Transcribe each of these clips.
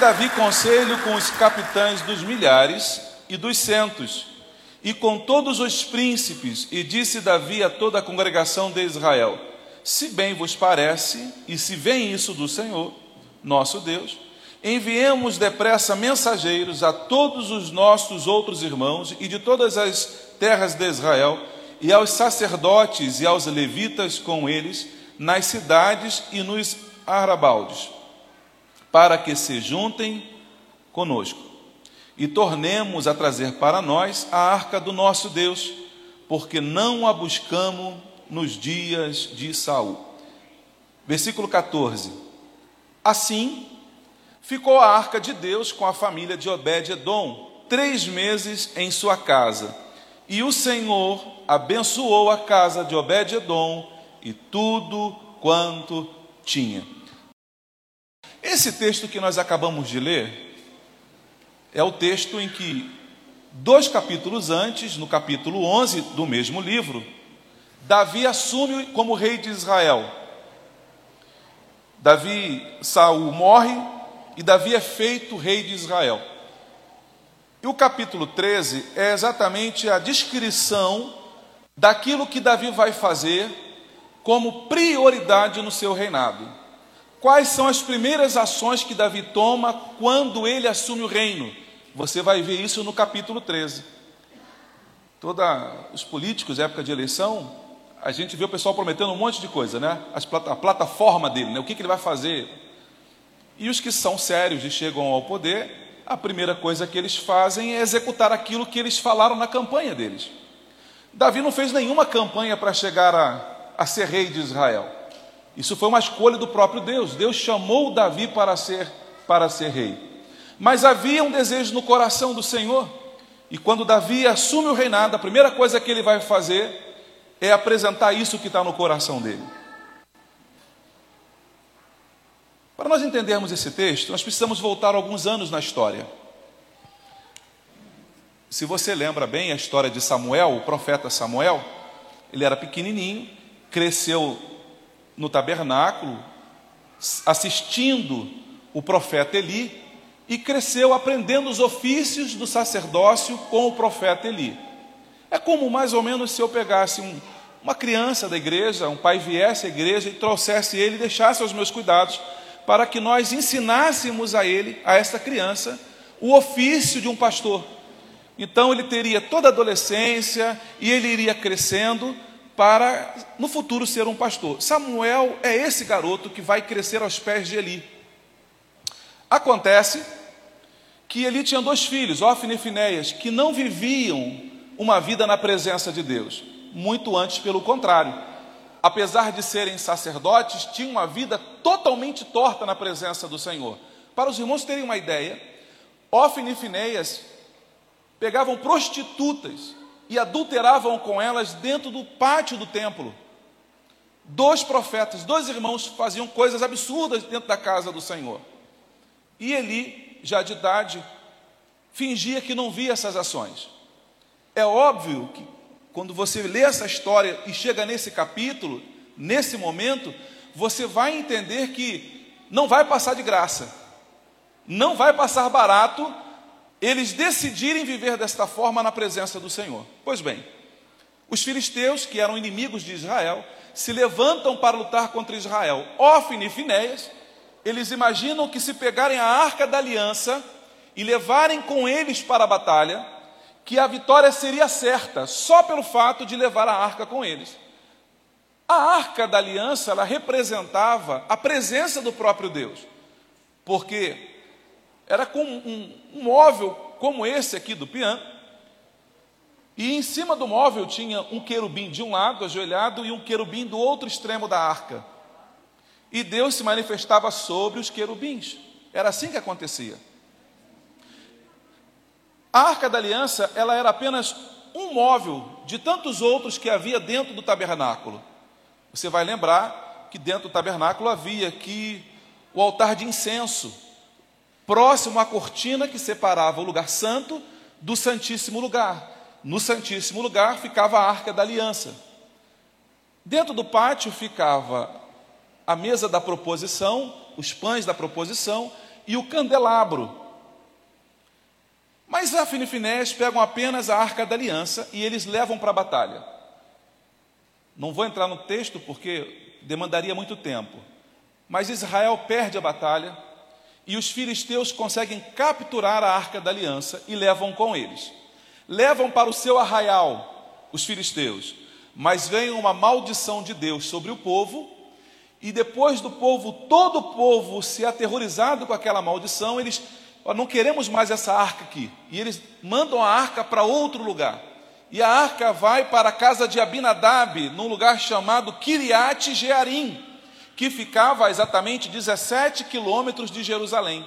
Davi conselho com os capitães dos milhares e dos centos, e com todos os príncipes, e disse Davi a toda a congregação de Israel: Se bem vos parece, e se vem isso do Senhor, nosso Deus, enviemos depressa mensageiros a todos os nossos outros irmãos e de todas as terras de Israel, e aos sacerdotes e aos levitas com eles, nas cidades e nos arrabaldes para que se juntem conosco e tornemos a trazer para nós a arca do nosso Deus, porque não a buscamos nos dias de Saul. Versículo 14. Assim ficou a arca de Deus com a família de Obed-edom três meses em sua casa, e o Senhor abençoou a casa de Obed-edom e tudo quanto tinha. Esse texto que nós acabamos de ler é o texto em que, dois capítulos antes, no capítulo 11 do mesmo livro, Davi assume como rei de Israel. Davi, Saul morre e Davi é feito rei de Israel. E o capítulo 13 é exatamente a descrição daquilo que Davi vai fazer como prioridade no seu reinado. Quais são as primeiras ações que Davi toma quando ele assume o reino? Você vai ver isso no capítulo 13. Todos os políticos, época de eleição, a gente vê o pessoal prometendo um monte de coisa, né? a plataforma dele, né? o que, que ele vai fazer. E os que são sérios e chegam ao poder, a primeira coisa que eles fazem é executar aquilo que eles falaram na campanha deles. Davi não fez nenhuma campanha para chegar a, a ser rei de Israel. Isso foi uma escolha do próprio Deus. Deus chamou Davi para ser para ser rei. Mas havia um desejo no coração do Senhor. E quando Davi assume o reinado, a primeira coisa que ele vai fazer é apresentar isso que está no coração dele. Para nós entendermos esse texto, nós precisamos voltar alguns anos na história. Se você lembra bem a história de Samuel, o profeta Samuel, ele era pequenininho, cresceu no tabernáculo, assistindo o profeta Eli, e cresceu aprendendo os ofícios do sacerdócio com o profeta Eli. É como mais ou menos se eu pegasse um, uma criança da igreja, um pai viesse à igreja e trouxesse ele deixasse aos meus cuidados, para que nós ensinássemos a ele, a esta criança, o ofício de um pastor. Então ele teria toda a adolescência e ele iria crescendo para no futuro ser um pastor. Samuel é esse garoto que vai crescer aos pés de Eli. Acontece que Eli tinha dois filhos, Ofne e Finéias, que não viviam uma vida na presença de Deus, muito antes pelo contrário. Apesar de serem sacerdotes, tinham uma vida totalmente torta na presença do Senhor. Para os irmãos terem uma ideia, Ofne e Finéias pegavam prostitutas e adulteravam com elas dentro do pátio do templo. Dois profetas, dois irmãos faziam coisas absurdas dentro da casa do Senhor. E Eli, já de idade, fingia que não via essas ações. É óbvio que quando você lê essa história e chega nesse capítulo, nesse momento, você vai entender que não vai passar de graça, não vai passar barato eles decidirem viver desta forma na presença do Senhor. Pois bem, os filisteus, que eram inimigos de Israel, se levantam para lutar contra Israel. Ofne e Finéias, eles imaginam que se pegarem a arca da aliança e levarem com eles para a batalha, que a vitória seria certa, só pelo fato de levar a arca com eles. A arca da aliança, ela representava a presença do próprio Deus, porque era com um, um móvel como esse aqui do piano, E em cima do móvel tinha um querubim de um lado, ajoelhado, e um querubim do outro extremo da arca. E Deus se manifestava sobre os querubins. Era assim que acontecia. A arca da aliança, ela era apenas um móvel de tantos outros que havia dentro do tabernáculo. Você vai lembrar que dentro do tabernáculo havia aqui o altar de incenso, próximo à cortina que separava o lugar santo do santíssimo lugar. No santíssimo lugar ficava a arca da aliança. Dentro do pátio ficava a mesa da proposição, os pães da proposição e o candelabro. Mas a Finifinés pegam apenas a arca da aliança e eles levam para a batalha. Não vou entrar no texto porque demandaria muito tempo. Mas Israel perde a batalha e os filisteus conseguem capturar a arca da aliança e levam com eles. Levam para o seu arraial os filisteus, mas vem uma maldição de Deus sobre o povo e depois do povo, todo o povo se aterrorizado com aquela maldição, eles, não queremos mais essa arca aqui. E eles mandam a arca para outro lugar. E a arca vai para a casa de Abinadab, num lugar chamado Kiriat Jearim, que ficava a exatamente 17 quilômetros de Jerusalém.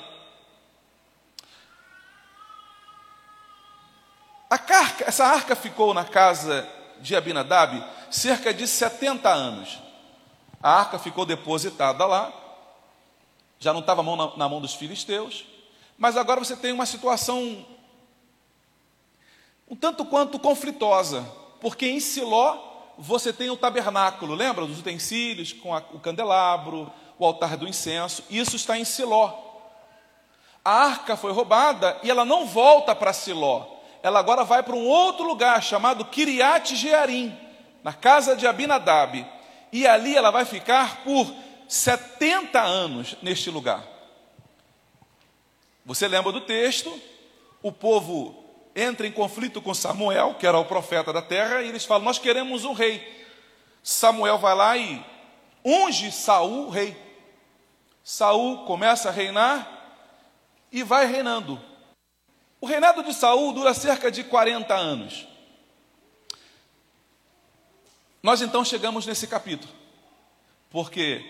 Carca, essa arca ficou na casa de Abinadab cerca de 70 anos. A arca ficou depositada lá, já não estava na, na mão dos filisteus, mas agora você tem uma situação um tanto quanto conflitosa, porque em Siló você tem o tabernáculo, lembra dos utensílios com a, o candelabro, o altar do incenso, isso está em Siló. A arca foi roubada e ela não volta para Siló, ela agora vai para um outro lugar chamado Kiriat Jearim, na casa de Abinadab e ali ela vai ficar por 70 anos neste lugar. Você lembra do texto? O povo entra em conflito com Samuel, que era o profeta da terra, e eles falam: Nós queremos um rei. Samuel vai lá e unge Saul rei. Saul começa a reinar e vai reinando. O reinado de Saul dura cerca de 40 anos. Nós então chegamos nesse capítulo, porque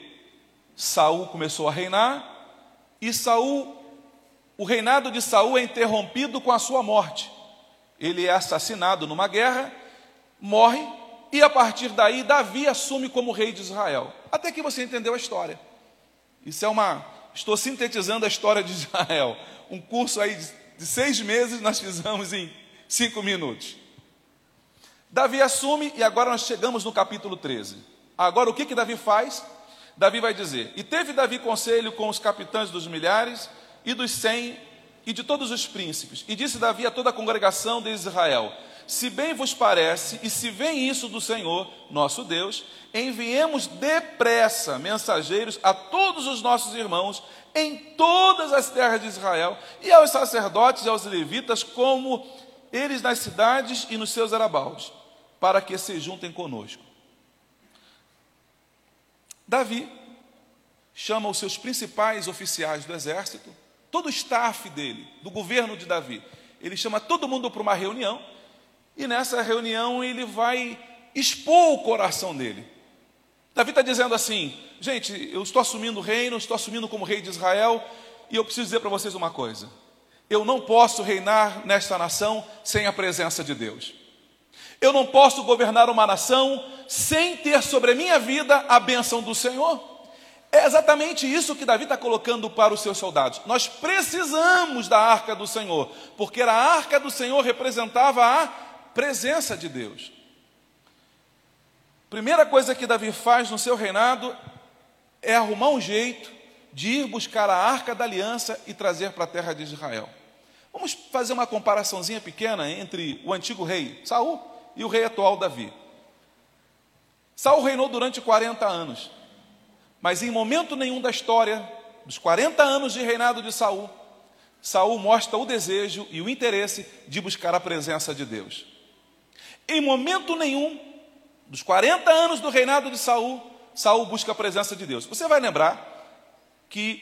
Saul começou a reinar e Saul, o reinado de Saul é interrompido com a sua morte. Ele é assassinado numa guerra, morre e a partir daí Davi assume como rei de Israel. Até que você entendeu a história. Isso é uma, estou sintetizando a história de Israel. Um curso aí de seis meses nós fizemos em cinco minutos. Davi assume e agora nós chegamos no capítulo 13. Agora o que que Davi faz? Davi vai dizer: E teve Davi conselho com os capitães dos milhares e dos cem e de todos os príncipes. E disse Davi a toda a congregação de Israel: Se bem vos parece, e se vem isso do Senhor, nosso Deus, enviemos depressa mensageiros a todos os nossos irmãos em todas as terras de Israel e aos sacerdotes e aos levitas, como eles nas cidades e nos seus arabaus para que se juntem conosco. Davi chama os seus principais oficiais do exército, todo o staff dele, do governo de Davi. Ele chama todo mundo para uma reunião e nessa reunião ele vai expor o coração dele. Davi está dizendo assim: gente, eu estou assumindo o reino, estou assumindo como rei de Israel e eu preciso dizer para vocês uma coisa: eu não posso reinar nesta nação sem a presença de Deus. Eu não posso governar uma nação sem ter sobre a minha vida a bênção do Senhor. É exatamente isso que Davi está colocando para os seus soldados. Nós precisamos da arca do Senhor, porque a arca do Senhor representava a presença de Deus. Primeira coisa que Davi faz no seu reinado é arrumar um jeito de ir buscar a arca da aliança e trazer para a terra de Israel. Vamos fazer uma comparaçãozinha pequena entre o antigo rei Saul e o rei atual Davi. Saul reinou durante 40 anos, mas em momento nenhum da história dos 40 anos de reinado de Saul, Saul mostra o desejo e o interesse de buscar a presença de Deus. Em momento nenhum dos 40 anos do reinado de Saul, Saul busca a presença de Deus. Você vai lembrar que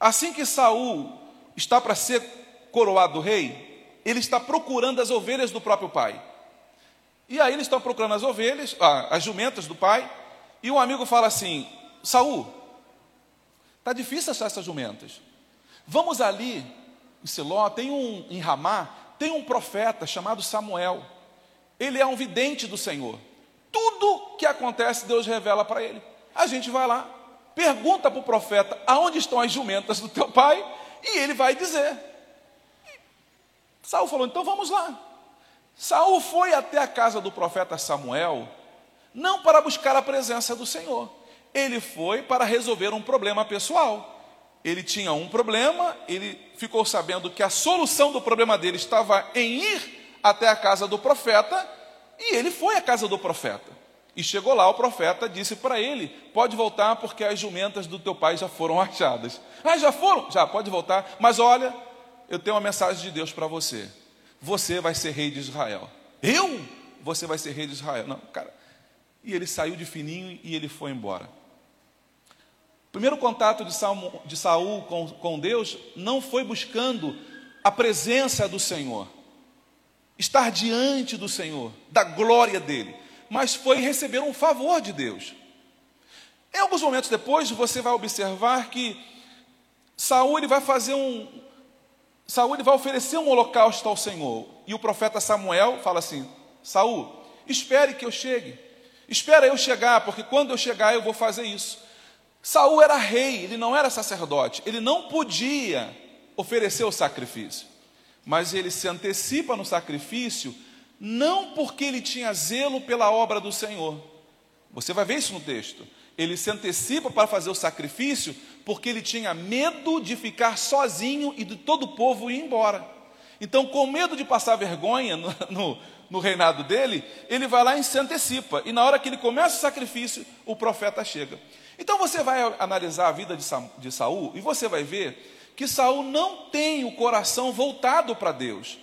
assim que Saul está para ser coroado rei, ele está procurando as ovelhas do próprio pai. E aí eles estão procurando as ovelhas, ah, as jumentas do pai, e um amigo fala assim: Saul, tá difícil achar essas jumentas. Vamos ali em Siló, tem um em Ramá, tem um profeta chamado Samuel. Ele é um vidente do Senhor. Tudo que acontece, Deus revela para ele. A gente vai lá, pergunta para o profeta aonde estão as jumentas do teu pai, e ele vai dizer. Saul falou: então vamos lá. Saul foi até a casa do profeta Samuel, não para buscar a presença do Senhor, ele foi para resolver um problema pessoal. Ele tinha um problema, ele ficou sabendo que a solução do problema dele estava em ir até a casa do profeta, e ele foi à casa do profeta. E chegou lá, o profeta disse para ele: Pode voltar, porque as jumentas do teu pai já foram achadas. Ah, já foram? Já, pode voltar. Mas olha, eu tenho uma mensagem de Deus para você. Você vai ser rei de Israel. Eu? Você vai ser rei de Israel. Não, cara. E ele saiu de fininho e ele foi embora. O primeiro contato de Saul, de Saul com, com Deus não foi buscando a presença do Senhor, estar diante do Senhor, da glória dele mas foi receber um favor de Deus. Em alguns momentos depois, você vai observar que Saúl ele vai fazer um Saúl ele vai oferecer um holocausto ao Senhor. E o profeta Samuel fala assim: Saúl, espere que eu chegue. Espera eu chegar, porque quando eu chegar eu vou fazer isso. Saúl era rei, ele não era sacerdote, ele não podia oferecer o sacrifício. Mas ele se antecipa no sacrifício não porque ele tinha zelo pela obra do Senhor. Você vai ver isso no texto. Ele se antecipa para fazer o sacrifício porque ele tinha medo de ficar sozinho e de todo o povo ir embora. Então, com medo de passar vergonha no, no, no reinado dele, ele vai lá e se antecipa. E na hora que ele começa o sacrifício, o profeta chega. Então você vai analisar a vida de, Saul e você vai ver que Saul não tem o coração voltado para Deus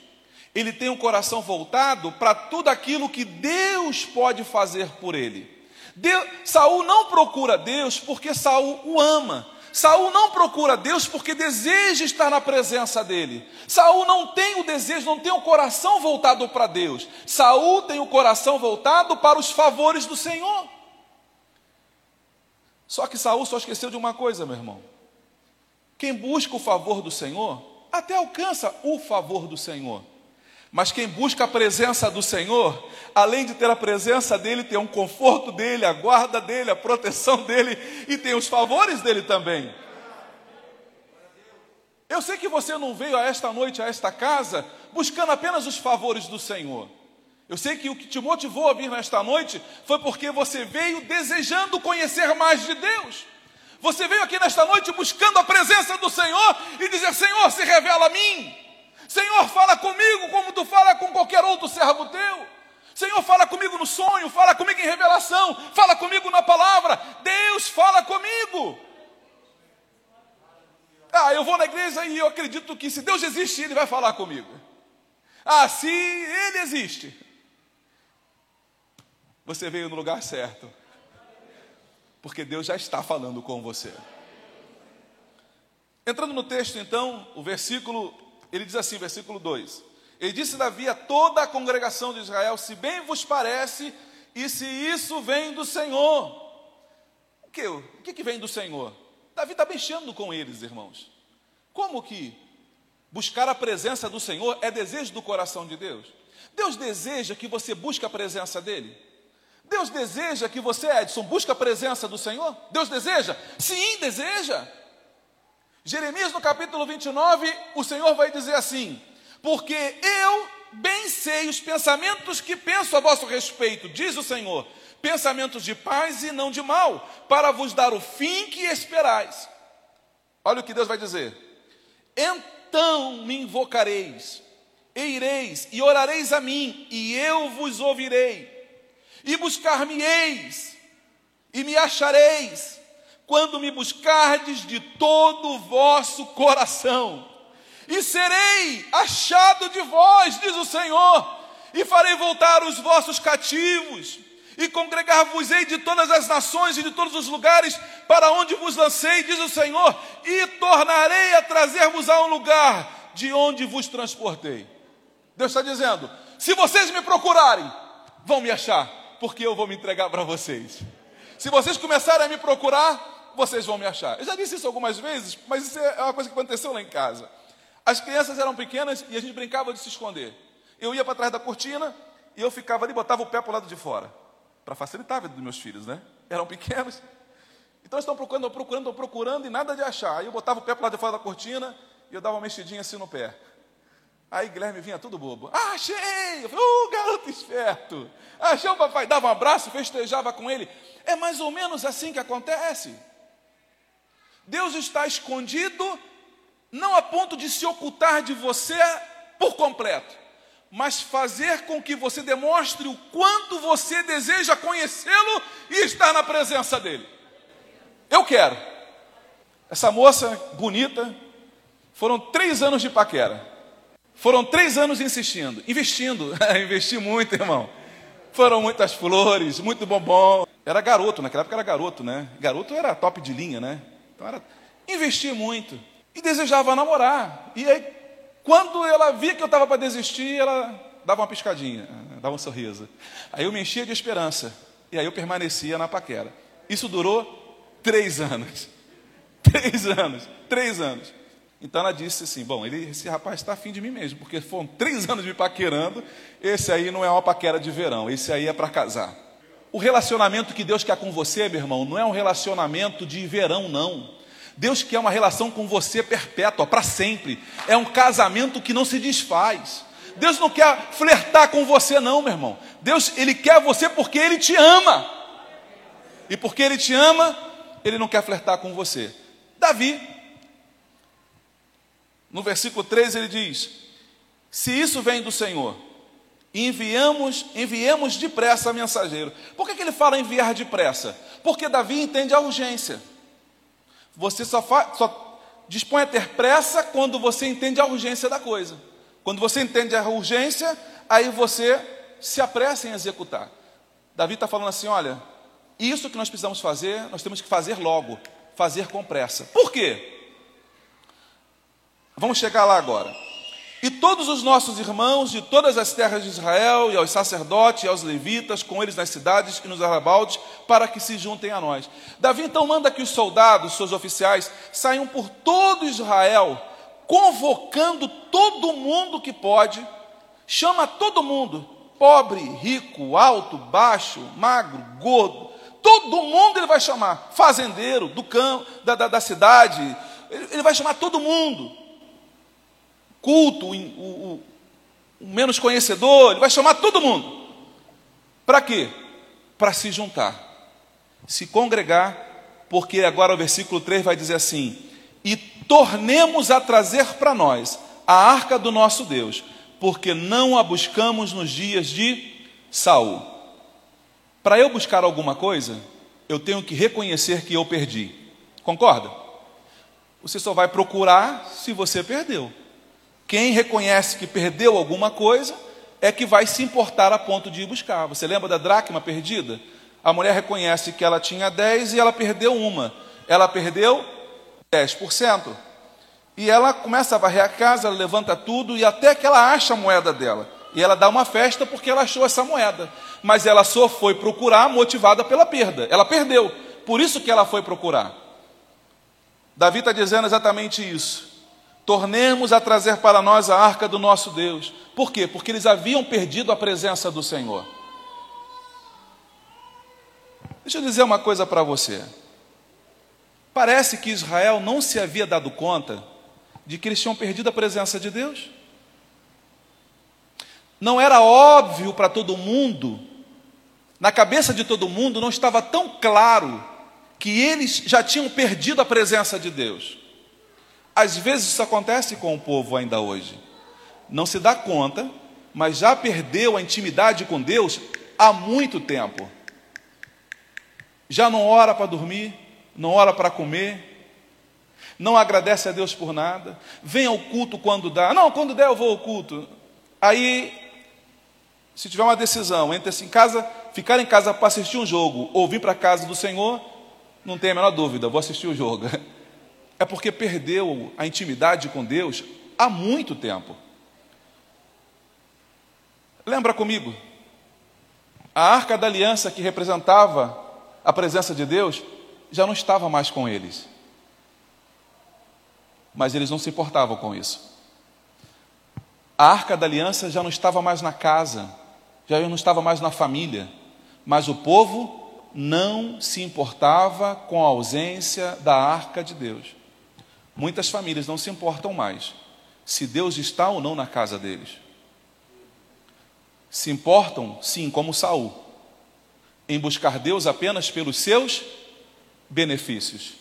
ele tem o coração voltado para tudo aquilo que Deus pode fazer por ele. Deus, Saul não procura Deus porque Saul o ama. Saul não procura Deus porque deseja estar na presença dele. Saul não tem o desejo, não tem o coração voltado para Deus. Saul tem o coração voltado para os favores do Senhor. Só que Saul só esqueceu de uma coisa, meu irmão. Quem busca o favor do Senhor, até alcança o favor do Senhor. Mas quem busca a presença do Senhor, além de ter a presença dele, tem um conforto dele, a guarda dele, a proteção dele e tem os favores dele também. Eu sei que você não veio a esta noite, a esta casa, buscando apenas os favores do Senhor. Eu sei que o que te motivou a vir nesta noite foi porque você veio desejando conhecer mais de Deus. Você veio aqui nesta noite buscando a presença do Senhor e dizer: Senhor, se revela a mim. Senhor, fala comigo como tu fala com qualquer outro servo teu. Senhor, fala comigo no sonho, fala comigo em revelação, fala comigo na palavra. Deus fala comigo. Ah, eu vou na igreja e eu acredito que se Deus existe, Ele vai falar comigo. Ah, se Ele existe, você veio no lugar certo, porque Deus já está falando com você. Entrando no texto, então, o versículo ele diz assim, versículo 2: Ele disse Davi a toda a congregação de Israel: Se bem vos parece, e se isso vem do Senhor. O que? O que, vem do Senhor? Davi está mexendo com eles, irmãos. Como que buscar a presença do Senhor é desejo do coração de Deus? Deus deseja que você busque a presença dEle? Deus deseja que você, Edson, busque a presença do Senhor? Deus deseja? Sim, deseja. Jeremias no capítulo 29, o Senhor vai dizer assim: Porque eu bem sei os pensamentos que penso a vosso respeito, diz o Senhor, pensamentos de paz e não de mal, para vos dar o fim que esperais. Olha o que Deus vai dizer: Então me invocareis, e ireis, e orareis a mim, e eu vos ouvirei, e buscar-me-eis, e me achareis quando me buscardes de todo o vosso coração. E serei achado de vós, diz o Senhor, e farei voltar os vossos cativos, e congregar-vos-ei de todas as nações e de todos os lugares para onde vos lancei, diz o Senhor, e tornarei a trazer-vos a um lugar de onde vos transportei. Deus está dizendo: se vocês me procurarem, vão me achar, porque eu vou me entregar para vocês. Se vocês começarem a me procurar, vocês vão me achar. Eu já disse isso algumas vezes, mas isso é uma coisa que aconteceu lá em casa. As crianças eram pequenas e a gente brincava de se esconder. Eu ia para trás da cortina e eu ficava ali, botava o pé para o lado de fora, para facilitar a vida dos meus filhos, né? Eram pequenos. Então estão procurando, procurando, procurando e nada de achar. Aí eu botava o pé para o lado de fora da cortina e eu dava uma mexidinha assim no pé. Aí Guilherme vinha tudo bobo. Achei! Eu falei, uh, garoto esperto! Achou o papai, dava um abraço, festejava com ele. É mais ou menos assim que acontece. Deus está escondido, não a ponto de se ocultar de você por completo, mas fazer com que você demonstre o quanto você deseja conhecê-lo e estar na presença dele. Eu quero. Essa moça bonita, foram três anos de paquera. Foram três anos insistindo, investindo, investi muito, irmão. Foram muitas flores, muito bombom. Era garoto, naquela época era garoto, né? Garoto era top de linha, né? Então era... Investi muito. E desejava namorar. E aí, quando ela via que eu estava para desistir, ela dava uma piscadinha, dava um sorriso. Aí eu me enchia de esperança. E aí eu permanecia na paquera. Isso durou três anos. Três anos. Três anos. Então ela disse assim: Bom, ele, esse rapaz está afim de mim mesmo, porque foram três anos me paquerando. Esse aí não é uma paquera de verão, esse aí é para casar. O relacionamento que Deus quer com você, meu irmão, não é um relacionamento de verão, não. Deus quer uma relação com você perpétua, para sempre. É um casamento que não se desfaz. Deus não quer flertar com você, não, meu irmão. Deus, Ele quer você porque Ele te ama. E porque Ele te ama, Ele não quer flertar com você. Davi no versículo 13 ele diz: Se isso vem do Senhor, enviamos, enviemos depressa mensageiro. Por que, que ele fala enviar depressa? Porque Davi entende a urgência. Você só, só dispõe a ter pressa quando você entende a urgência da coisa. Quando você entende a urgência, aí você se apressa em executar. Davi está falando assim: olha, isso que nós precisamos fazer, nós temos que fazer logo, fazer com pressa. Por quê? Vamos chegar lá agora. E todos os nossos irmãos de todas as terras de Israel, e aos sacerdotes e aos levitas, com eles nas cidades e nos arrabaldes, para que se juntem a nós. Davi então manda que os soldados, seus oficiais, saiam por todo Israel, convocando todo mundo que pode, chama todo mundo, pobre, rico, alto, baixo, magro, gordo, todo mundo ele vai chamar, fazendeiro, do campo, da, da, da cidade, ele, ele vai chamar todo mundo culto, o, o, o menos conhecedor, ele vai chamar todo mundo. Para quê? Para se juntar, se congregar, porque agora o versículo 3 vai dizer assim: e tornemos a trazer para nós a arca do nosso Deus, porque não a buscamos nos dias de Saul. Para eu buscar alguma coisa, eu tenho que reconhecer que eu perdi. Concorda? Você só vai procurar se você perdeu. Quem reconhece que perdeu alguma coisa é que vai se importar a ponto de ir buscar. Você lembra da dracma perdida? A mulher reconhece que ela tinha 10 e ela perdeu uma. Ela perdeu 10%. E ela começa a varrer a casa, ela levanta tudo e até que ela acha a moeda dela. E ela dá uma festa porque ela achou essa moeda. Mas ela só foi procurar motivada pela perda. Ela perdeu. Por isso que ela foi procurar. Davi está dizendo exatamente isso tornemos a trazer para nós a arca do nosso Deus. Por quê? Porque eles haviam perdido a presença do Senhor. Deixa eu dizer uma coisa para você. Parece que Israel não se havia dado conta de que eles tinham perdido a presença de Deus. Não era óbvio para todo mundo, na cabeça de todo mundo não estava tão claro que eles já tinham perdido a presença de Deus. Às vezes isso acontece com o povo ainda hoje. Não se dá conta, mas já perdeu a intimidade com Deus há muito tempo. Já não ora para dormir, não ora para comer, não agradece a Deus por nada, vem ao culto quando dá. Não, quando der eu vou ao culto. Aí, se tiver uma decisão entre assim, casa, ficar em casa para assistir um jogo ou vir para a casa do Senhor, não tem a menor dúvida, vou assistir o jogo. é porque perdeu a intimidade com Deus há muito tempo. Lembra comigo? A arca da aliança que representava a presença de Deus já não estava mais com eles. Mas eles não se importavam com isso. A arca da aliança já não estava mais na casa, já não estava mais na família, mas o povo não se importava com a ausência da arca de Deus. Muitas famílias não se importam mais se Deus está ou não na casa deles. Se importam, sim, como Saul, em buscar Deus apenas pelos seus benefícios,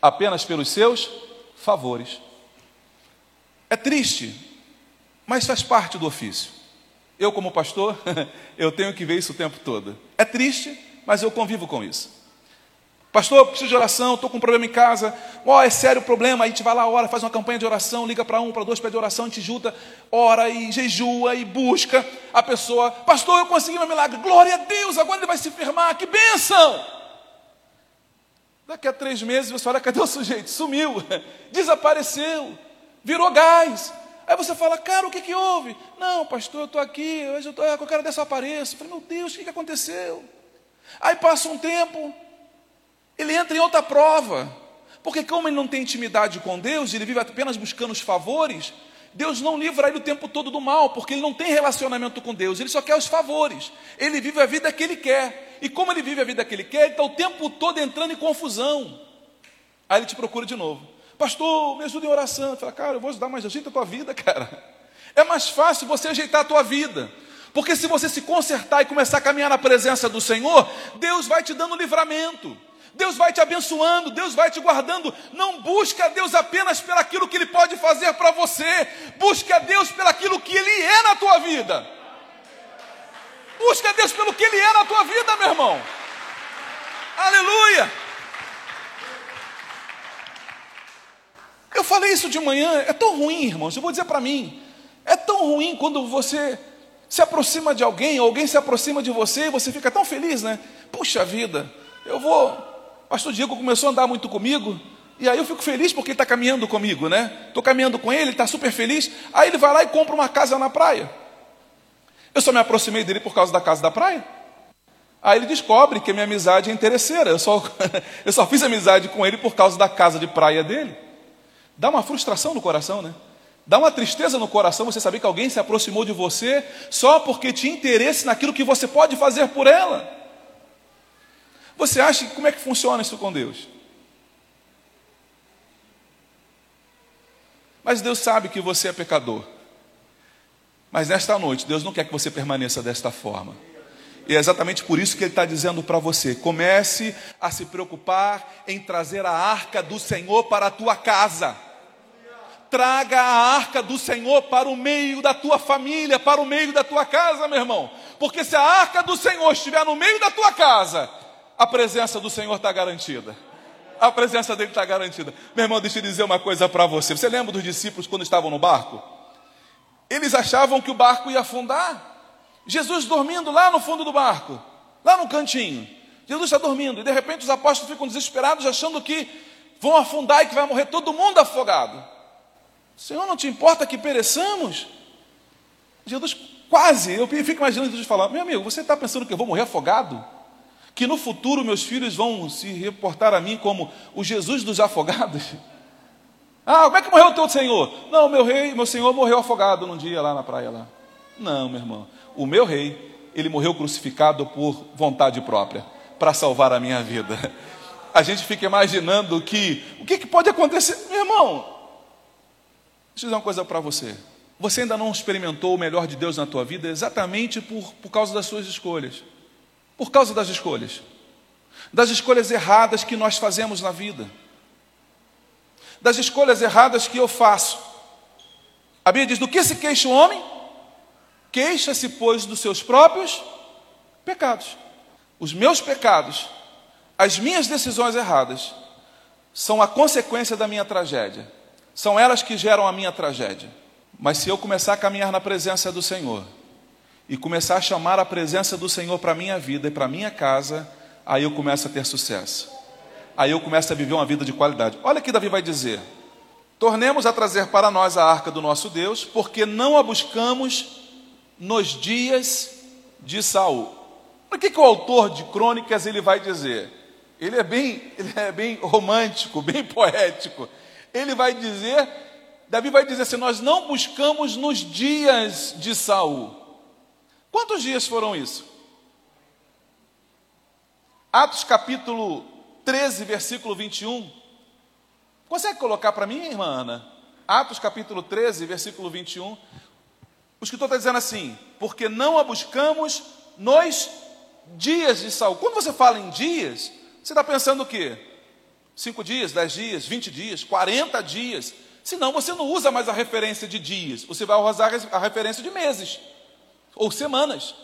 apenas pelos seus favores. É triste, mas faz parte do ofício. Eu, como pastor, eu tenho que ver isso o tempo todo. É triste, mas eu convivo com isso. Pastor, preciso de oração, estou com um problema em casa. Ó, oh, é sério o problema. Aí a gente vai lá, ora, faz uma campanha de oração, liga para um, para dois, pede oração, a gente junta, ora e jejua e busca a pessoa. Pastor, eu consegui meu milagre. Glória a Deus, agora ele vai se enfermar. Que bênção! Daqui a três meses você fala, cadê o sujeito? Sumiu, desapareceu, virou gás. Aí você fala, cara, o que, que houve? Não, pastor, eu estou aqui, hoje eu estou, a qualquer dessa apareço. Eu falei, meu Deus, o que, que aconteceu? Aí passa um tempo, ele entra em outra prova. Porque como ele não tem intimidade com Deus, ele vive apenas buscando os favores, Deus não livra ele o tempo todo do mal, porque ele não tem relacionamento com Deus, ele só quer os favores. Ele vive a vida que ele quer. E como ele vive a vida que ele quer, ele está o tempo todo entrando em confusão. Aí ele te procura de novo. Pastor, me ajuda em oração. Fala, cara, eu vou ajudar, mas ajeita a tua vida, cara. É mais fácil você ajeitar a tua vida. Porque se você se consertar e começar a caminhar na presença do Senhor, Deus vai te dando livramento. Deus vai te abençoando, Deus vai te guardando. Não busque a Deus apenas pelaquilo que Ele pode fazer para você, busque a Deus pelaquilo que Ele é na tua vida. Busque a Deus pelo que Ele é na tua vida, meu irmão. Aleluia. Eu falei isso de manhã, é tão ruim, irmãos. Eu vou dizer para mim, é tão ruim quando você se aproxima de alguém, alguém se aproxima de você e você fica tão feliz, né? Puxa vida, eu vou pastor Diego começou a andar muito comigo, e aí eu fico feliz porque ele está caminhando comigo, né? Estou caminhando com ele, ele está super feliz. Aí ele vai lá e compra uma casa na praia. Eu só me aproximei dele por causa da casa da praia. Aí ele descobre que a minha amizade é interesseira. Eu só, eu só fiz amizade com ele por causa da casa de praia dele. Dá uma frustração no coração, né? Dá uma tristeza no coração você saber que alguém se aproximou de você só porque tinha interesse naquilo que você pode fazer por ela. Você acha que como é que funciona isso com Deus? Mas Deus sabe que você é pecador. Mas nesta noite, Deus não quer que você permaneça desta forma. E é exatamente por isso que Ele está dizendo para você: comece a se preocupar em trazer a arca do Senhor para a tua casa. Traga a arca do Senhor para o meio da tua família, para o meio da tua casa, meu irmão. Porque se a arca do Senhor estiver no meio da tua casa, a presença do Senhor está garantida. A presença dele está garantida. Meu irmão, deixa eu dizer uma coisa para você. Você lembra dos discípulos quando estavam no barco? Eles achavam que o barco ia afundar. Jesus dormindo lá no fundo do barco, lá no cantinho. Jesus está dormindo e de repente os apóstolos ficam desesperados, achando que vão afundar e que vai morrer todo mundo afogado. Senhor, não te importa que pereçamos? Jesus quase, eu fico imaginando Jesus falar: Meu amigo, você está pensando que eu vou morrer afogado? Que no futuro meus filhos vão se reportar a mim como o Jesus dos afogados? Ah, como é que morreu o teu Senhor? Não, meu rei, meu Senhor morreu afogado num dia lá na praia lá. Não, meu irmão, o meu rei, ele morreu crucificado por vontade própria, para salvar a minha vida. A gente fica imaginando que o que, que pode acontecer, meu irmão? Deixa eu dizer uma coisa para você. Você ainda não experimentou o melhor de Deus na tua vida exatamente por, por causa das suas escolhas por causa das escolhas, das escolhas erradas que nós fazemos na vida, das escolhas erradas que eu faço. A Bíblia diz: do que se queixa o homem? Queixa-se, pois, dos seus próprios pecados. Os meus pecados, as minhas decisões erradas, são a consequência da minha tragédia. São elas que geram a minha tragédia. Mas se eu começar a caminhar na presença do Senhor, e começar a chamar a presença do Senhor para a minha vida e para a minha casa, aí eu começo a ter sucesso. Aí eu começo a viver uma vida de qualidade. Olha que Davi vai dizer: Tornemos a trazer para nós a arca do nosso Deus, porque não a buscamos nos dias de Saul. O que, que o autor de crônicas ele vai dizer? Ele é bem, ele é bem romântico, bem poético. Ele vai dizer, Davi vai dizer assim: nós não buscamos nos dias de Saul. Quantos dias foram isso? Atos capítulo 13, versículo 21. Consegue colocar para mim, irmã Ana? Atos capítulo 13, versículo 21. O escritor está dizendo assim: porque não a buscamos nos dias de Saul. Quando você fala em dias, você está pensando o quê? Cinco dias, dez dias, vinte dias, quarenta dias. Senão você não usa mais a referência de dias, você vai usar a referência de meses ou semanas.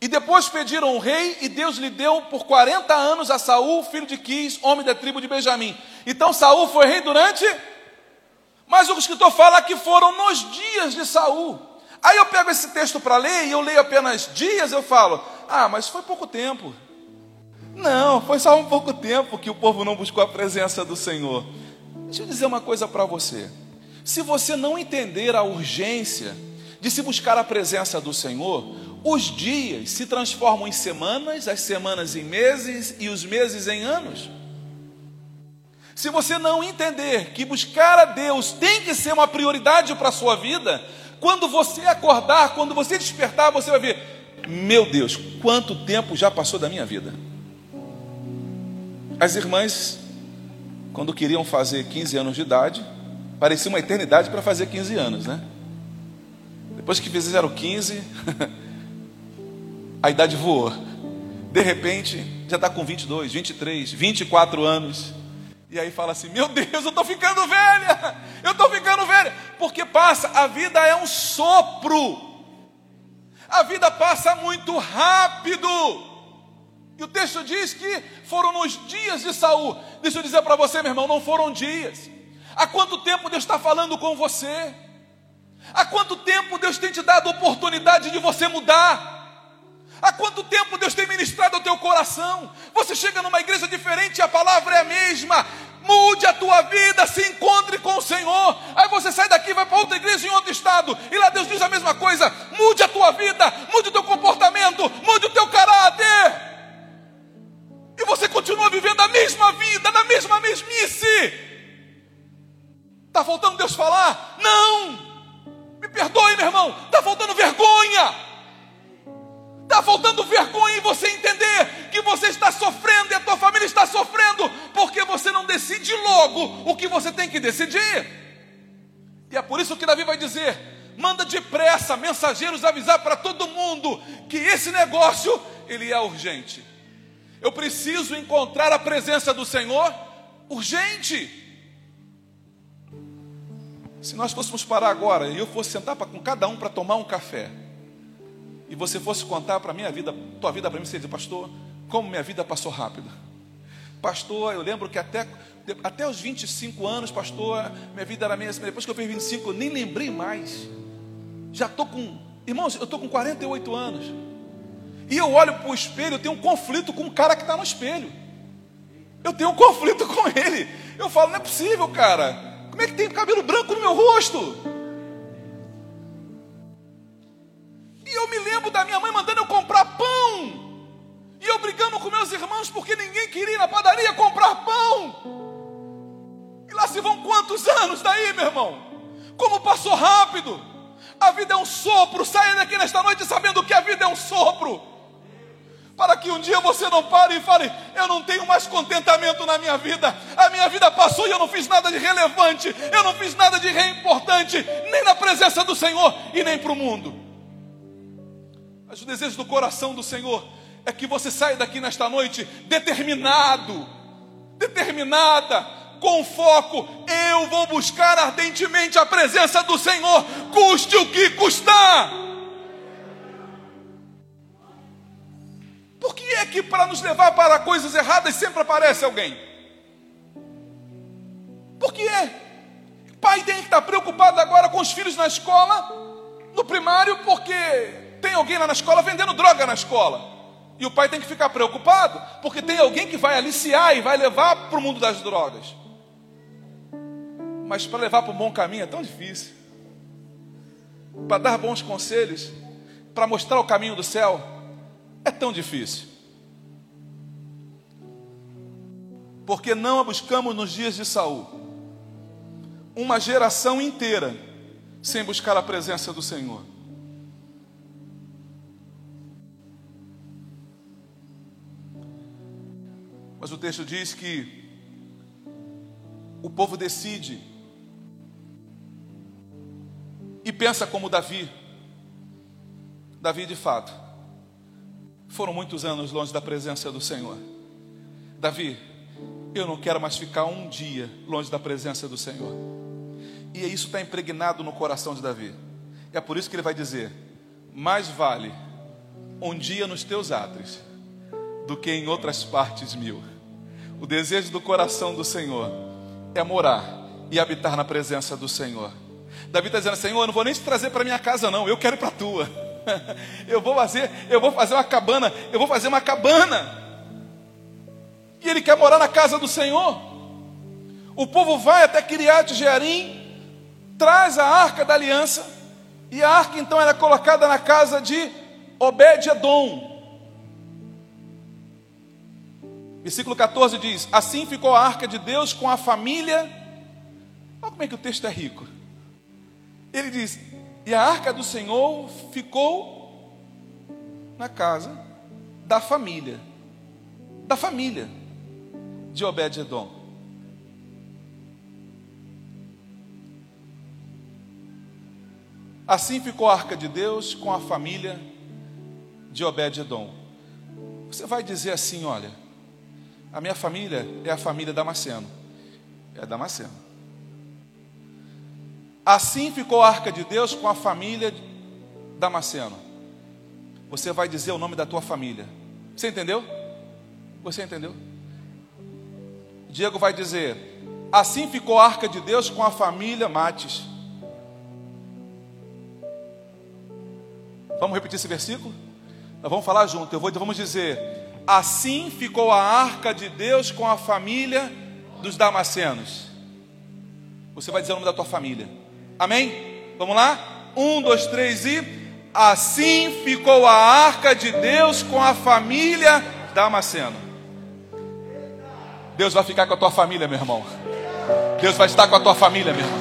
E depois pediram um rei, e Deus lhe deu por 40 anos a Saul, filho de Quis, homem da tribo de Benjamim. Então Saul foi rei durante. Mas o escritor fala que foram nos dias de Saul. Aí eu pego esse texto para ler e eu leio apenas dias, eu falo: "Ah, mas foi pouco tempo". Não, foi só um pouco tempo que o povo não buscou a presença do Senhor. Deixa eu dizer uma coisa para você. Se você não entender a urgência de se buscar a presença do Senhor, os dias se transformam em semanas, as semanas em meses e os meses em anos. Se você não entender que buscar a Deus tem que ser uma prioridade para a sua vida, quando você acordar, quando você despertar, você vai ver: meu Deus, quanto tempo já passou da minha vida. As irmãs, quando queriam fazer 15 anos de idade, parecia uma eternidade para fazer 15 anos, né? Depois que fizeram 15, a idade voou. De repente, já está com 22, 23, 24 anos. E aí fala assim: Meu Deus, eu estou ficando velha, eu estou ficando velha. Porque passa, a vida é um sopro, a vida passa muito rápido. E o texto diz que foram nos dias de Saul. Deixa eu dizer para você, meu irmão, não foram dias. Há quanto tempo Deus está falando com você? Há quanto tempo Deus tem te dado a oportunidade de você mudar? Há quanto tempo Deus tem ministrado ao teu coração? Você chega numa igreja diferente e a palavra é a mesma. Mude a tua vida, se encontre com o Senhor. Aí você sai daqui vai para outra igreja em outro estado. E lá Deus diz a mesma coisa. Mude a tua vida, mude o teu comportamento, mude o teu caráter. E você continua vivendo a mesma vida, na mesma mesmice. Está faltando Deus falar? Não! Perdoe, meu irmão, está faltando vergonha. Está faltando vergonha em você entender que você está sofrendo e a tua família está sofrendo, porque você não decide logo o que você tem que decidir. E é por isso que Davi vai dizer: manda depressa mensageiros avisar para todo mundo que esse negócio ele é urgente. Eu preciso encontrar a presença do Senhor urgente. Se nós fôssemos parar agora e eu fosse sentar pra, com cada um para tomar um café, e você fosse contar para a minha vida, tua vida para mim, você dizer, pastor, como minha vida passou rápido. Pastor, eu lembro que até, até os 25 anos, pastor, minha vida era mesma. Depois que eu fiz 25, eu nem lembrei mais. Já estou com, irmãos, eu estou com 48 anos. E eu olho para o espelho, eu tenho um conflito com o cara que está no espelho. Eu tenho um conflito com ele. Eu falo, não é possível, cara. Como é que tem cabelo branco no meu rosto? E eu me lembro da minha mãe mandando eu comprar pão. E eu brigando com meus irmãos porque ninguém queria ir na padaria comprar pão. E lá se vão quantos anos daí, meu irmão? Como passou rápido. A vida é um sopro. Saia daqui nesta noite sabendo que a vida é um sopro para que um dia você não pare e fale: Eu não tenho mais contentamento na minha vida, a minha vida passou e eu não fiz nada de relevante, eu não fiz nada de importante, nem na presença do Senhor e nem para o mundo. Mas o desejo do coração do Senhor é que você saia daqui nesta noite determinado, determinada, com foco, eu vou buscar ardentemente a presença do Senhor, custe o que custar. Para nos levar para coisas erradas sempre aparece alguém? Por que é? Pai tem que estar preocupado agora com os filhos na escola, no primário, porque tem alguém lá na escola vendendo droga na escola. E o pai tem que ficar preocupado, porque tem alguém que vai aliciar e vai levar para o mundo das drogas. Mas para levar para um bom caminho é tão difícil. Para dar bons conselhos, para mostrar o caminho do céu, é tão difícil? Porque não a buscamos nos dias de Saul. Uma geração inteira sem buscar a presença do Senhor. Mas o texto diz que o povo decide e pensa como Davi. Davi, de fato, foram muitos anos longe da presença do Senhor. Davi, eu não quero mais ficar um dia longe da presença do Senhor. E isso está impregnado no coração de Davi. É por isso que ele vai dizer: mais vale um dia nos teus atres do que em outras partes mil. O desejo do coração do Senhor é morar e habitar na presença do Senhor. Davi está dizendo: Senhor, eu não vou nem te trazer para minha casa, não, eu quero para a tua. eu vou fazer, eu vou fazer uma cabana, eu vou fazer uma cabana. E ele quer morar na casa do Senhor. O povo vai até Kiriat Jearim, traz a arca da aliança, e a arca então era colocada na casa de Obed-Edom. Versículo 14 diz: Assim ficou a arca de Deus com a família. Olha como é que o texto é rico. Ele diz: E a arca do Senhor ficou na casa da família. Da família de Obed-Edom. Assim ficou a arca de Deus com a família de Obed-Edom. Você vai dizer assim: olha a minha família é a família Damasceno. É Damasceno. Assim ficou a arca de Deus com a família Damasceno. Você vai dizer o nome da tua família. Você entendeu? Você entendeu? Diego vai dizer: Assim ficou a arca de Deus com a família Mates. Vamos repetir esse versículo? Nós vamos falar junto. Eu vou, vamos dizer: Assim ficou a arca de Deus com a família dos Damascenos. Você vai dizer o nome da tua família. Amém? Vamos lá? Um, dois, três e. Assim ficou a arca de Deus com a família Damasceno. Deus vai ficar com a tua família, meu irmão. Deus vai estar com a tua família, meu irmão.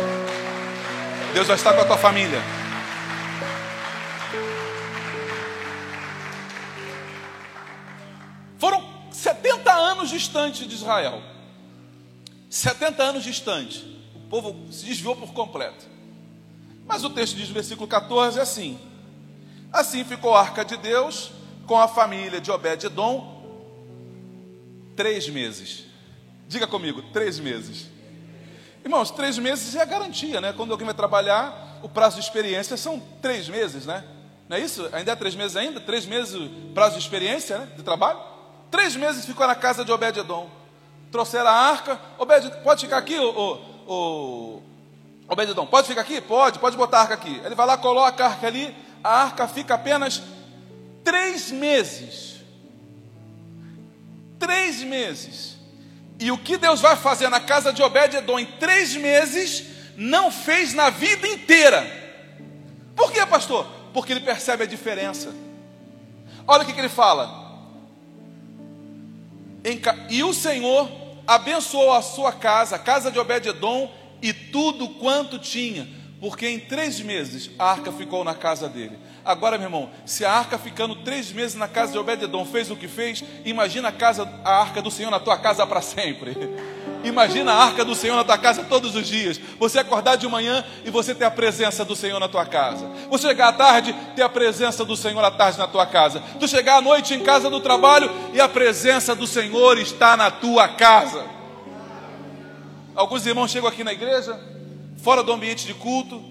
Deus vai estar com a tua família. Foram 70 anos distante de Israel. 70 anos distante. O povo se desviou por completo. Mas o texto diz no versículo 14 assim: Assim ficou a arca de Deus com a família de Obed-Edom três meses. Diga comigo, três meses. Irmãos, três meses é a garantia, né? Quando alguém vai trabalhar, o prazo de experiência são três meses, né? Não é isso? Ainda é três meses ainda? Três meses prazo de experiência, né? De trabalho? Três meses ficou na casa de Obed-Edom. Trouxeram a arca. Obed, pode ficar aqui, o, o, Obed-Edom? Pode ficar aqui? Pode, pode botar a arca aqui. Ele vai lá, coloca a arca ali. A arca fica apenas três meses. Três meses. E o que Deus vai fazer na casa de Obed-Edom em três meses, não fez na vida inteira. Por quê, pastor? Porque ele percebe a diferença. Olha o que, que ele fala. E o Senhor abençoou a sua casa, a casa de Obed-Edom e tudo quanto tinha, porque em três meses a arca ficou na casa dele. Agora, meu irmão, se a arca ficando três meses na casa de Obed-Edom fez o que fez, imagina a, casa, a arca do Senhor na tua casa para sempre. Imagina a arca do Senhor na tua casa todos os dias. Você acordar de manhã e você ter a presença do Senhor na tua casa. Você chegar à tarde, ter a presença do Senhor à tarde na tua casa. Tu chegar à noite em casa do trabalho e a presença do Senhor está na tua casa. Alguns irmãos chegam aqui na igreja, fora do ambiente de culto.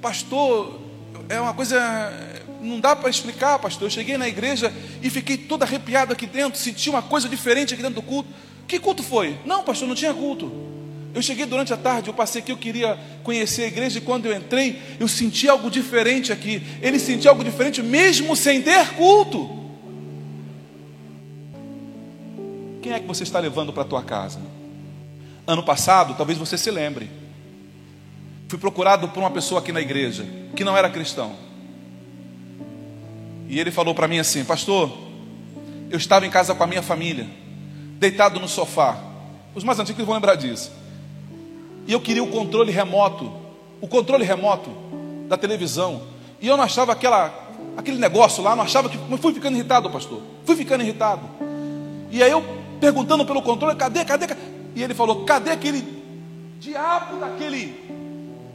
Pastor, é uma coisa não dá para explicar, pastor. Eu cheguei na igreja e fiquei todo arrepiado aqui dentro, senti uma coisa diferente aqui dentro do culto. Que culto foi? Não, pastor, não tinha culto. Eu cheguei durante a tarde, eu passei aqui, eu queria conhecer a igreja, e quando eu entrei, eu senti algo diferente aqui. Ele sentiu algo diferente, mesmo sem ter culto. Quem é que você está levando para a tua casa? Ano passado, talvez você se lembre. Fui procurado por uma pessoa aqui na igreja, que não era cristão. E ele falou para mim assim: Pastor, eu estava em casa com a minha família, deitado no sofá. Os mais antigos vão lembrar disso. E eu queria o controle remoto, o controle remoto da televisão. E eu não achava aquela, aquele negócio lá, não achava que. Mas fui ficando irritado, pastor. Fui ficando irritado. E aí eu perguntando pelo controle, cadê, cadê? cadê? E ele falou: cadê aquele diabo daquele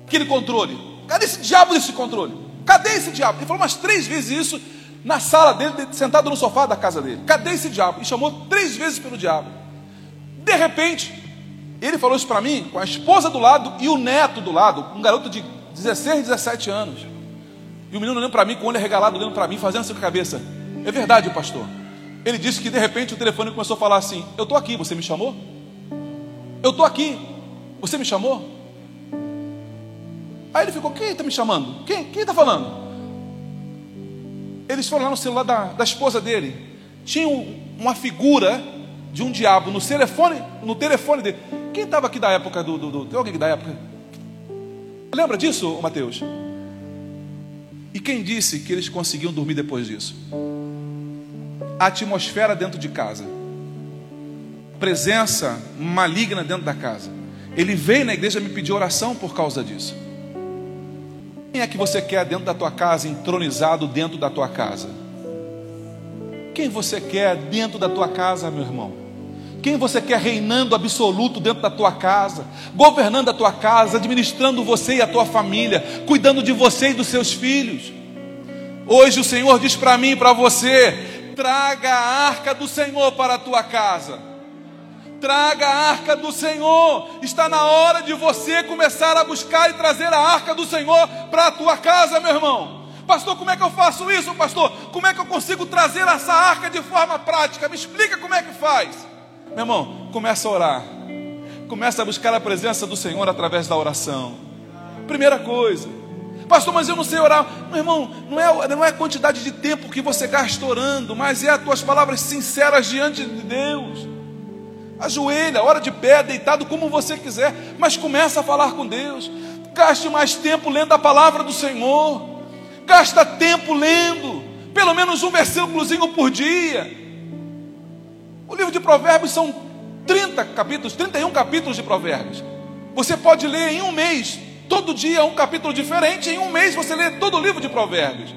aquele controle? Cadê esse diabo desse controle? Cadê esse diabo? Ele falou umas três vezes isso na sala dele, sentado no sofá da casa dele. Cadê esse diabo? E chamou três vezes pelo diabo. De repente, ele falou isso para mim, com a esposa do lado e o neto do lado, um garoto de 16, 17 anos. E o menino olhando para mim, com o olho arregalado, olhando para mim, fazendo assim com a cabeça. É verdade, pastor. Ele disse que de repente o telefone começou a falar assim: Eu estou aqui, você me chamou? Eu estou aqui, você me chamou? Aí ele ficou: Quem está me chamando? Quem está falando? Eles foram lá no celular da, da esposa dele. Tinha uma figura de um diabo no telefone, no telefone dele. Quem estava aqui da época do, do, do, Tem alguém da época? Lembra disso, Mateus? E quem disse que eles conseguiam dormir depois disso? A atmosfera dentro de casa, presença maligna dentro da casa. Ele veio na igreja me pedir oração por causa disso. Quem é que você quer dentro da tua casa, entronizado dentro da tua casa? Quem você quer dentro da tua casa, meu irmão? Quem você quer reinando absoluto dentro da tua casa, governando a tua casa, administrando você e a tua família, cuidando de você e dos seus filhos? Hoje o Senhor diz para mim e para você: traga a arca do Senhor para a tua casa traga a arca do Senhor. Está na hora de você começar a buscar e trazer a arca do Senhor para a tua casa, meu irmão. Pastor, como é que eu faço isso, pastor? Como é que eu consigo trazer essa arca de forma prática? Me explica como é que faz. Meu irmão, começa a orar. Começa a buscar a presença do Senhor através da oração. Primeira coisa. Pastor, mas eu não sei orar. Meu irmão, não é, não é a quantidade de tempo que você gasta orando, mas é as tuas palavras sinceras diante de Deus ajoelha, hora de pé, deitado, como você quiser, mas começa a falar com Deus. Gaste mais tempo lendo a palavra do Senhor. Gasta tempo lendo, pelo menos um versículozinho por dia. O livro de Provérbios são 30 capítulos, 31 capítulos de Provérbios. Você pode ler em um mês, todo dia um capítulo diferente, em um mês você lê todo o livro de Provérbios.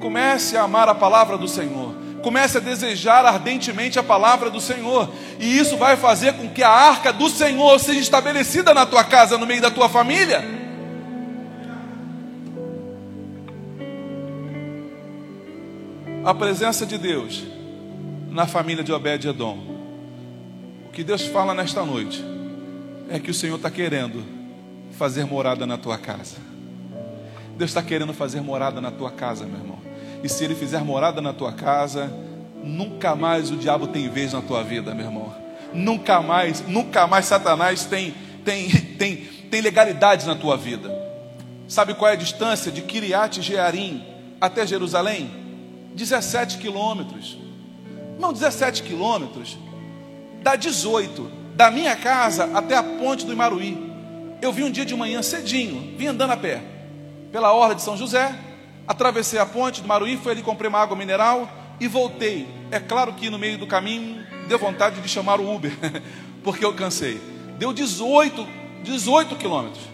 Comece a amar a palavra do Senhor. Comece a desejar ardentemente a palavra do Senhor, e isso vai fazer com que a arca do Senhor seja estabelecida na tua casa, no meio da tua família. A presença de Deus na família de Obed-Edom. O que Deus fala nesta noite é que o Senhor está querendo fazer morada na tua casa. Deus está querendo fazer morada na tua casa, meu irmão. E se ele fizer morada na tua casa, nunca mais o diabo tem vez na tua vida, meu irmão. Nunca mais, nunca mais Satanás tem, tem, tem, tem legalidade na tua vida. Sabe qual é a distância de Kiriat Jearim até Jerusalém? 17 quilômetros. Não, 17 quilômetros dá 18. Da minha casa até a ponte do Imaruí. Eu vi um dia de manhã cedinho, vim andando a pé, pela Orla de São José, Atravessei a ponte do Maruí, fui ali, comprei uma água mineral e voltei. É claro que no meio do caminho deu vontade de chamar o Uber, porque eu cansei. Deu 18, 18 quilômetros.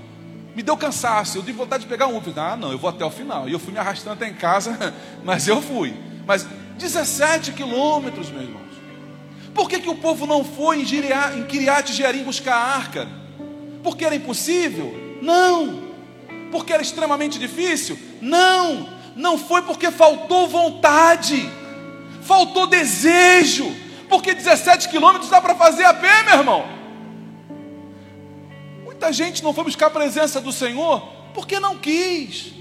Me deu cansaço, eu tive vontade de pegar um Uber. Ah, não, eu vou até o final. E eu fui me arrastando até em casa, mas eu fui. Mas 17 quilômetros, meus irmãos. Por que, que o povo não foi em, Gireá, em Kiriat Jearim buscar a arca? Porque era impossível? Não porque era extremamente difícil? Não, não foi porque faltou vontade, faltou desejo, porque 17 quilômetros dá para fazer a pé, meu irmão. Muita gente não foi buscar a presença do Senhor porque não quis.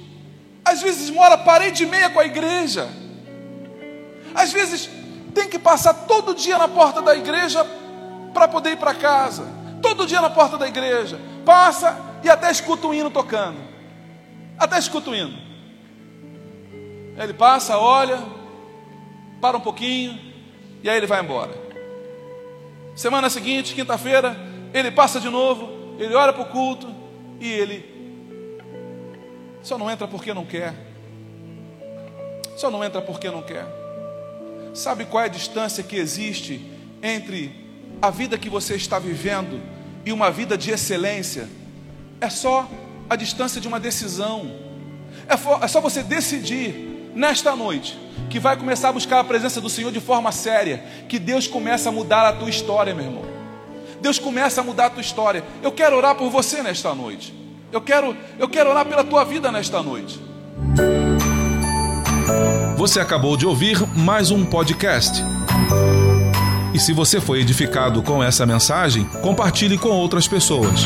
Às vezes mora parede e meia com a igreja. Às vezes tem que passar todo dia na porta da igreja para poder ir para casa. Todo dia na porta da igreja. Passa e até escuta o hino tocando. Até escuta o hino. Ele passa, olha, para um pouquinho e aí ele vai embora. Semana seguinte, quinta-feira, ele passa de novo, ele olha para o culto e ele só não entra porque não quer. Só não entra porque não quer. Sabe qual é a distância que existe entre a vida que você está vivendo e uma vida de excelência? É só a distância de uma decisão. É, é só você decidir nesta noite que vai começar a buscar a presença do Senhor de forma séria, que Deus começa a mudar a tua história, meu irmão. Deus começa a mudar a tua história. Eu quero orar por você nesta noite. Eu quero, eu quero orar pela tua vida nesta noite. Você acabou de ouvir mais um podcast. E se você foi edificado com essa mensagem, compartilhe com outras pessoas.